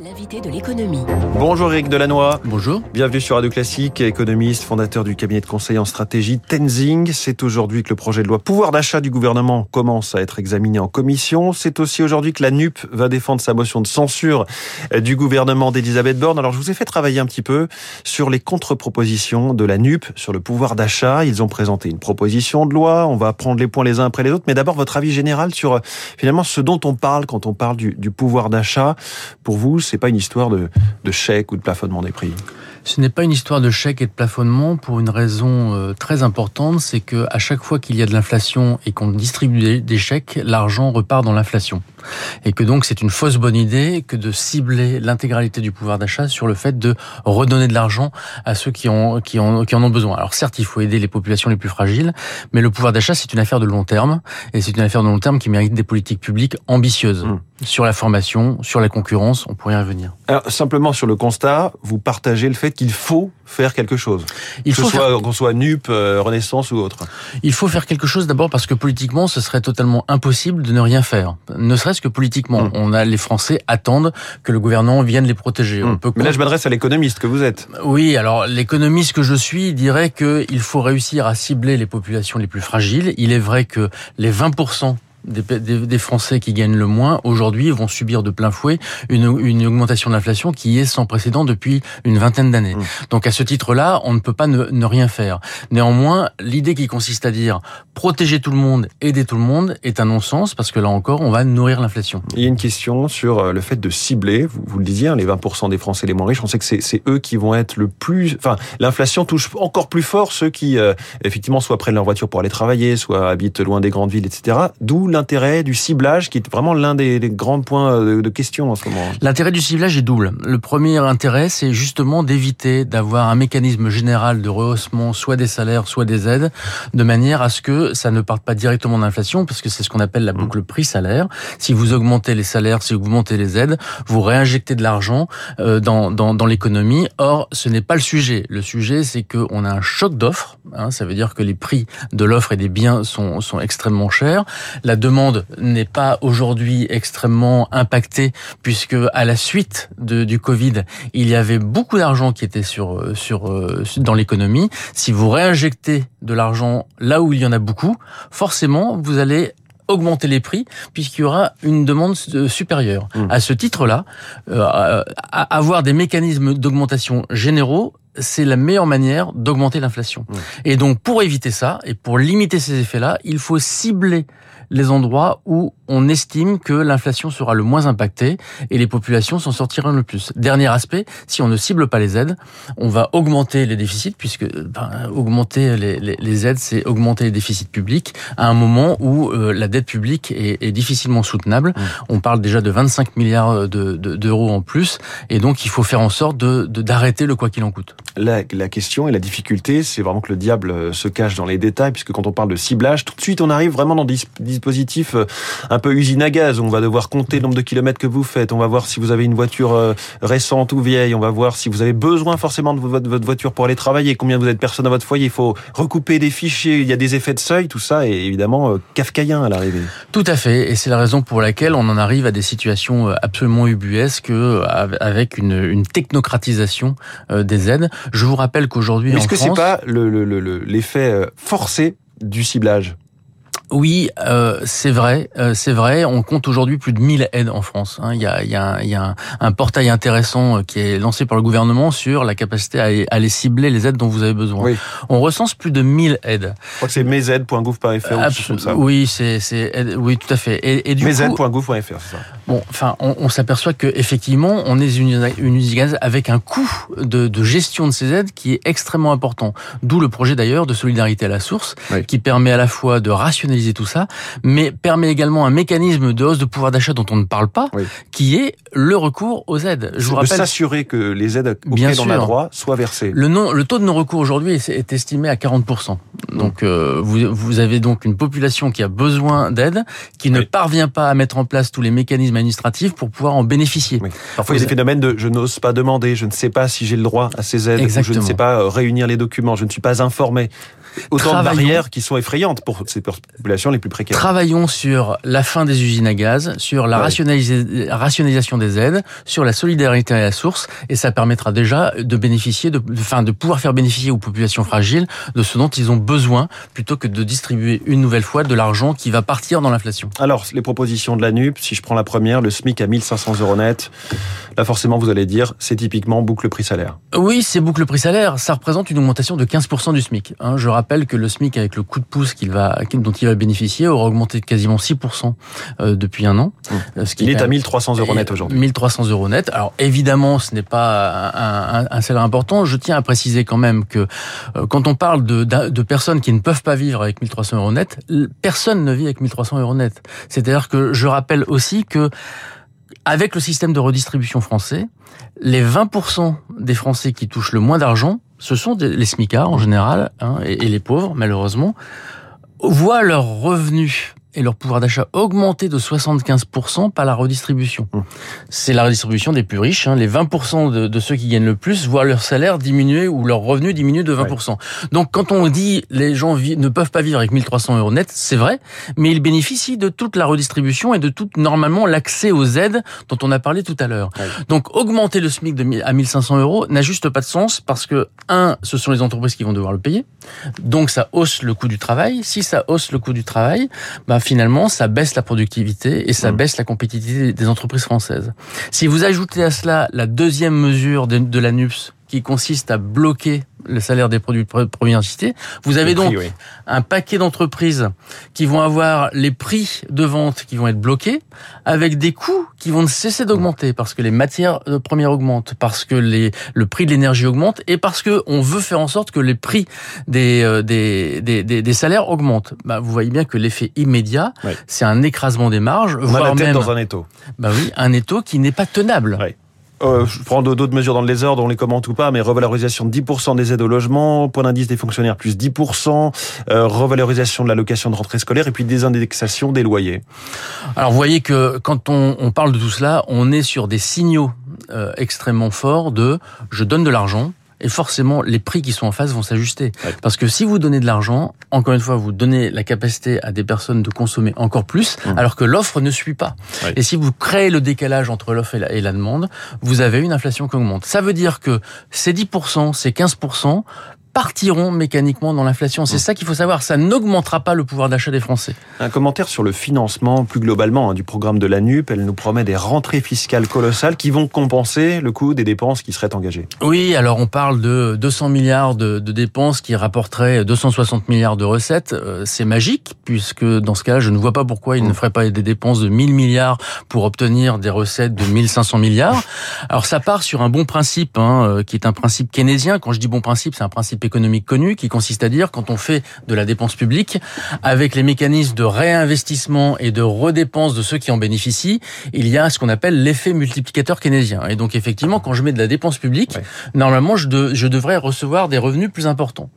L'invité de l'économie. Bonjour Eric Delannoy. Bonjour. Bienvenue sur Radio Classique, économiste, fondateur du cabinet de conseil en stratégie Tenzing. C'est aujourd'hui que le projet de loi pouvoir d'achat du gouvernement commence à être examiné en commission. C'est aussi aujourd'hui que la NUP va défendre sa motion de censure du gouvernement d'Elisabeth Borne. Alors je vous ai fait travailler un petit peu sur les contre-propositions de la NUP sur le pouvoir d'achat. Ils ont présenté une proposition de loi. On va prendre les points les uns après les autres. Mais d'abord votre avis général sur finalement ce dont on parle quand on parle du, du pouvoir d'achat. Pour vous, c'est pas une histoire de, de chèque ou de plafonnement des prix. Ce n'est pas une histoire de chèque et de plafonnement pour une raison euh, très importante, c'est que à chaque fois qu'il y a de l'inflation et qu'on distribue des chèques, l'argent repart dans l'inflation. Et que donc c'est une fausse bonne idée que de cibler l'intégralité du pouvoir d'achat sur le fait de redonner de l'argent à ceux qui, ont, qui, ont, qui en ont besoin. Alors certes, il faut aider les populations les plus fragiles, mais le pouvoir d'achat, c'est une affaire de long terme, et c'est une affaire de long terme qui mérite des politiques publiques ambitieuses. Mmh. Sur la formation, sur la concurrence, on pourrait y revenir. Alors, simplement sur le constat, vous partagez le fait qu'il faut faire quelque chose. Il que faut soit qu'on soit NUP, euh, Renaissance ou autre. Il faut faire quelque chose d'abord parce que politiquement, ce serait totalement impossible de ne rien faire. Ne serait-ce que politiquement, mmh. on a les Français attendent que le gouvernement vienne les protéger. Mmh. On peut Mais là, je m'adresse à l'économiste que vous êtes. Oui, alors l'économiste que je suis dirait qu'il faut réussir à cibler les populations les plus fragiles. Il est vrai que les 20 des, des, des, Français qui gagnent le moins aujourd'hui vont subir de plein fouet une, une augmentation de l'inflation qui est sans précédent depuis une vingtaine d'années. Mmh. Donc à ce titre-là, on ne peut pas ne, ne rien faire. Néanmoins, l'idée qui consiste à dire protéger tout le monde, aider tout le monde est un non-sens parce que là encore, on va nourrir l'inflation. Il y a une question sur euh, le fait de cibler, vous, vous le disiez, hein, les 20% des Français les moins riches, on sait que c'est eux qui vont être le plus... Enfin, l'inflation touche encore plus fort ceux qui, euh, effectivement, soit prennent leur voiture pour aller travailler, soit habitent loin des grandes villes, etc. D'où l'intérêt du ciblage, qui est vraiment l'un des, des, grands points de, de, question en ce moment L'intérêt du ciblage est double. Le premier intérêt, c'est justement d'éviter d'avoir un mécanisme général de rehaussement, soit des salaires, soit des aides, de manière à ce que ça ne parte pas directement d'inflation, parce que c'est ce qu'on appelle la boucle prix-salaire. Si vous augmentez les salaires, si vous augmentez les aides, vous réinjectez de l'argent euh, dans, dans, dans l'économie. Or, ce n'est pas le sujet. Le sujet, c'est qu'on a un choc d'offres. Hein, ça veut dire que les prix de l'offre et des biens sont, sont extrêmement chers. La demande n'est pas aujourd'hui extrêmement impactée puisque à la suite de, du Covid, il y avait beaucoup d'argent qui était sur sur dans l'économie. Si vous réinjectez de l'argent là où il y en a beaucoup, forcément vous allez augmenter les prix puisqu'il y aura une demande supérieure. Mmh. À ce titre-là, euh, avoir des mécanismes d'augmentation généraux c'est la meilleure manière d'augmenter l'inflation. Mmh. Et donc, pour éviter ça et pour limiter ces effets-là, il faut cibler les endroits où on estime que l'inflation sera le moins impactée et les populations s'en sortiront le plus. Dernier aspect, si on ne cible pas les aides, on va augmenter les déficits, puisque ben, augmenter les, les, les aides, c'est augmenter les déficits publics à un moment où euh, la dette publique est, est difficilement soutenable. Mmh. On parle déjà de 25 milliards d'euros de, de, en plus, et donc il faut faire en sorte de d'arrêter le quoi qu'il en coûte. La, la, question et la difficulté, c'est vraiment que le diable euh, se cache dans les détails, puisque quand on parle de ciblage, tout de suite on arrive vraiment dans des dispositifs euh, un peu usine à gaz. On va devoir compter le nombre de kilomètres que vous faites. On va voir si vous avez une voiture euh, récente ou vieille. On va voir si vous avez besoin forcément de votre voiture pour aller travailler. Combien vous êtes de personnes dans votre foyer. Il faut recouper des fichiers. Il y a des effets de seuil. Tout ça est évidemment euh, kafkaïen à l'arrivée. Tout à fait. Et c'est la raison pour laquelle on en arrive à des situations absolument ubuesques avec une, une technocratisation des aides. Je vous rappelle qu'aujourd'hui, est-ce que c'est pas l'effet le, le, forcé du ciblage? Oui, euh, c'est vrai, euh, c'est vrai. On compte aujourd'hui plus de 1000 aides en France. Hein. Il y a, il y a, il y a un, un, portail intéressant euh, qui est lancé par le gouvernement sur la capacité à, à aller cibler les aides dont vous avez besoin. Oui. On recense plus de 1000 aides. Je crois que c'est mesaides.gouv.fr ou ça. Oui, c'est, c'est, oui, tout à fait. Et, et du mesaides.gouv.fr, c'est ça. Bon, enfin, on, on s'aperçoit que effectivement, on est une, une usine avec un coût de, de, gestion de ces aides qui est extrêmement important. D'où le projet d'ailleurs de solidarité à la source, oui. qui permet à la fois de rationaliser tout ça, mais permet également un mécanisme de hausse de pouvoir d'achat dont on ne parle pas, oui. qui est le recours aux aides. Je vous rappelle s'assurer que les aides auxquelles on a droit soient versées. Le, non, le taux de non-recours aujourd'hui est, est, estimé à 40%. Donc euh, vous, vous avez donc une population qui a besoin d'aide, qui oui. ne parvient pas à mettre en place tous les mécanismes administratifs pour pouvoir en bénéficier. Oui. Parfois, il y a des phénomènes de je n'ose pas demander, je ne sais pas si j'ai le droit à ces aides, ou je ne sais pas réunir les documents, je ne suis pas informé. Autant de barrières qui sont effrayantes pour ces populations populations les plus précaires. Travaillons sur la fin des usines à gaz, sur la ouais. rationalisation des aides, sur la solidarité à la source, et ça permettra déjà de bénéficier, de, enfin, de pouvoir faire bénéficier aux populations fragiles de ce dont ils ont besoin, plutôt que de distribuer une nouvelle fois de l'argent qui va partir dans l'inflation. Alors, les propositions de la NUP, si je prends la première, le SMIC à 1500 euros net, là forcément vous allez dire, c'est typiquement boucle prix salaire. Oui, c'est boucle prix salaire, ça représente une augmentation de 15% du SMIC. Hein. Je rappelle que le SMIC, avec le coup de pouce qu'il va, dont il va aura augmenté de quasiment 6% euh, depuis un an. Mmh. Ce qui il est, à 1300 euros net aujourd'hui. 1300 euros net. Alors évidemment, ce n'est pas un, un, un, salaire important. Je tiens à préciser quand même que euh, quand on parle de, de, personnes qui ne peuvent pas vivre avec 1300 euros net, personne ne vit avec 1300 euros net. C'est-à-dire que je rappelle aussi que avec le système de redistribution français, les 20% des Français qui touchent le moins d'argent, ce sont les smicards en général, hein, et, et, les pauvres malheureusement, voient leurs revenus et leur pouvoir d'achat augmenté de 75% par la redistribution. Mmh. C'est la redistribution des plus riches. Hein. Les 20% de, de, ceux qui gagnent le plus voient leur salaire diminuer ou leur revenu diminuer de 20%. Ouais. Donc quand on dit les gens ne peuvent pas vivre avec 1300 euros net, c'est vrai, mais ils bénéficient de toute la redistribution et de tout normalement l'accès aux aides dont on a parlé tout à l'heure. Ouais. Donc augmenter le SMIC de, à 1500 euros n'a juste pas de sens parce que un, ce sont les entreprises qui vont devoir le payer, donc ça hausse le coût du travail. Si ça hausse le coût du travail, bah finalement, ça baisse la productivité et ça mmh. baisse la compétitivité des entreprises françaises. Si vous ajoutez à cela la deuxième mesure de, de l'ANUPS, qui consiste à bloquer le salaire des produits de première nécessité. Vous avez donc oui. un paquet d'entreprises qui vont avoir les prix de vente qui vont être bloqués, avec des coûts qui vont ne cesser d'augmenter parce que les matières premières augmentent, parce que les, le prix de l'énergie augmente et parce que on veut faire en sorte que les prix des, euh, des, des, des, des salaires augmentent. Bah, vous voyez bien que l'effet immédiat, oui. c'est un écrasement des marges, on voire a la tête même dans un étau. Bah oui, un étau qui n'est pas tenable. Oui. Euh, je prends d'autres mesures dans le désordre, on les commente ou pas, mais revalorisation de 10% des aides au logement, point d'indice des fonctionnaires plus 10%, euh, revalorisation de l'allocation de rentrée scolaire et puis désindexation des loyers. Alors vous voyez que quand on, on parle de tout cela, on est sur des signaux euh, extrêmement forts de je donne de l'argent, et forcément les prix qui sont en face vont s'ajuster. Ouais. Parce que si vous donnez de l'argent, encore une fois, vous donnez la capacité à des personnes de consommer encore plus, mmh. alors que l'offre ne suit pas. Ouais. Et si vous créez le décalage entre l'offre et la, et la demande, vous avez une inflation qui augmente. Ça veut dire que ces 10%, ces 15%, partiront mécaniquement dans l'inflation. C'est mmh. ça qu'il faut savoir. Ça n'augmentera pas le pouvoir d'achat des Français. Un commentaire sur le financement plus globalement hein, du programme de la NUP. Elle nous promet des rentrées fiscales colossales qui vont compenser le coût des dépenses qui seraient engagées. Oui, alors on parle de 200 milliards de, de dépenses qui rapporteraient 260 milliards de recettes. Euh, c'est magique puisque dans ce cas, je ne vois pas pourquoi il mmh. ne ferait pas des dépenses de 1000 milliards pour obtenir des recettes de 1500 milliards. Alors ça part sur un bon principe hein, euh, qui est un principe keynésien. Quand je dis bon principe, c'est un principe économique connu qui consiste à dire quand on fait de la dépense publique avec les mécanismes de réinvestissement et de redépense de ceux qui en bénéficient, il y a ce qu'on appelle l'effet multiplicateur keynésien. Et donc effectivement, quand je mets de la dépense publique, ouais. normalement je, de, je, devrais recevoir des revenus plus importants.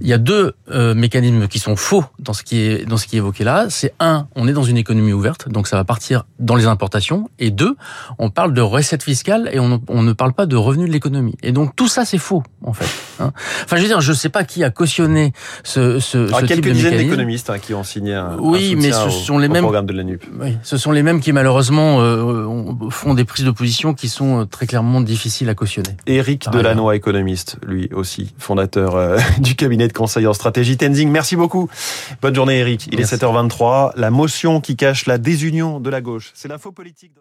Il y a deux euh, mécanismes qui sont faux dans ce qui est dans ce qui est évoqué là. C'est un, on est dans une économie ouverte, donc ça va partir dans les importations. Et deux, on parle de recettes fiscales et on, on ne parle pas de revenus de l'économie. Et donc tout ça c'est faux en fait. Hein. Enfin, je veux dire, je ne sais pas qui a cautionné ce, ce, Alors, ce quelques type de dizaines d'économistes hein, qui ont signé un, oui, un mais ce sont les mêmes programme de la NUP. Oui, ce sont les mêmes qui malheureusement euh, font des prises de position qui sont euh, très clairement difficiles à cautionner. Éric Delannoy, économiste, lui aussi, fondateur euh, du cabinet de conseil en stratégie Tenzing. Merci beaucoup. Bonne journée, Éric. Il Merci. est 7h23. La motion qui cache la désunion de la gauche. C'est l'info politique.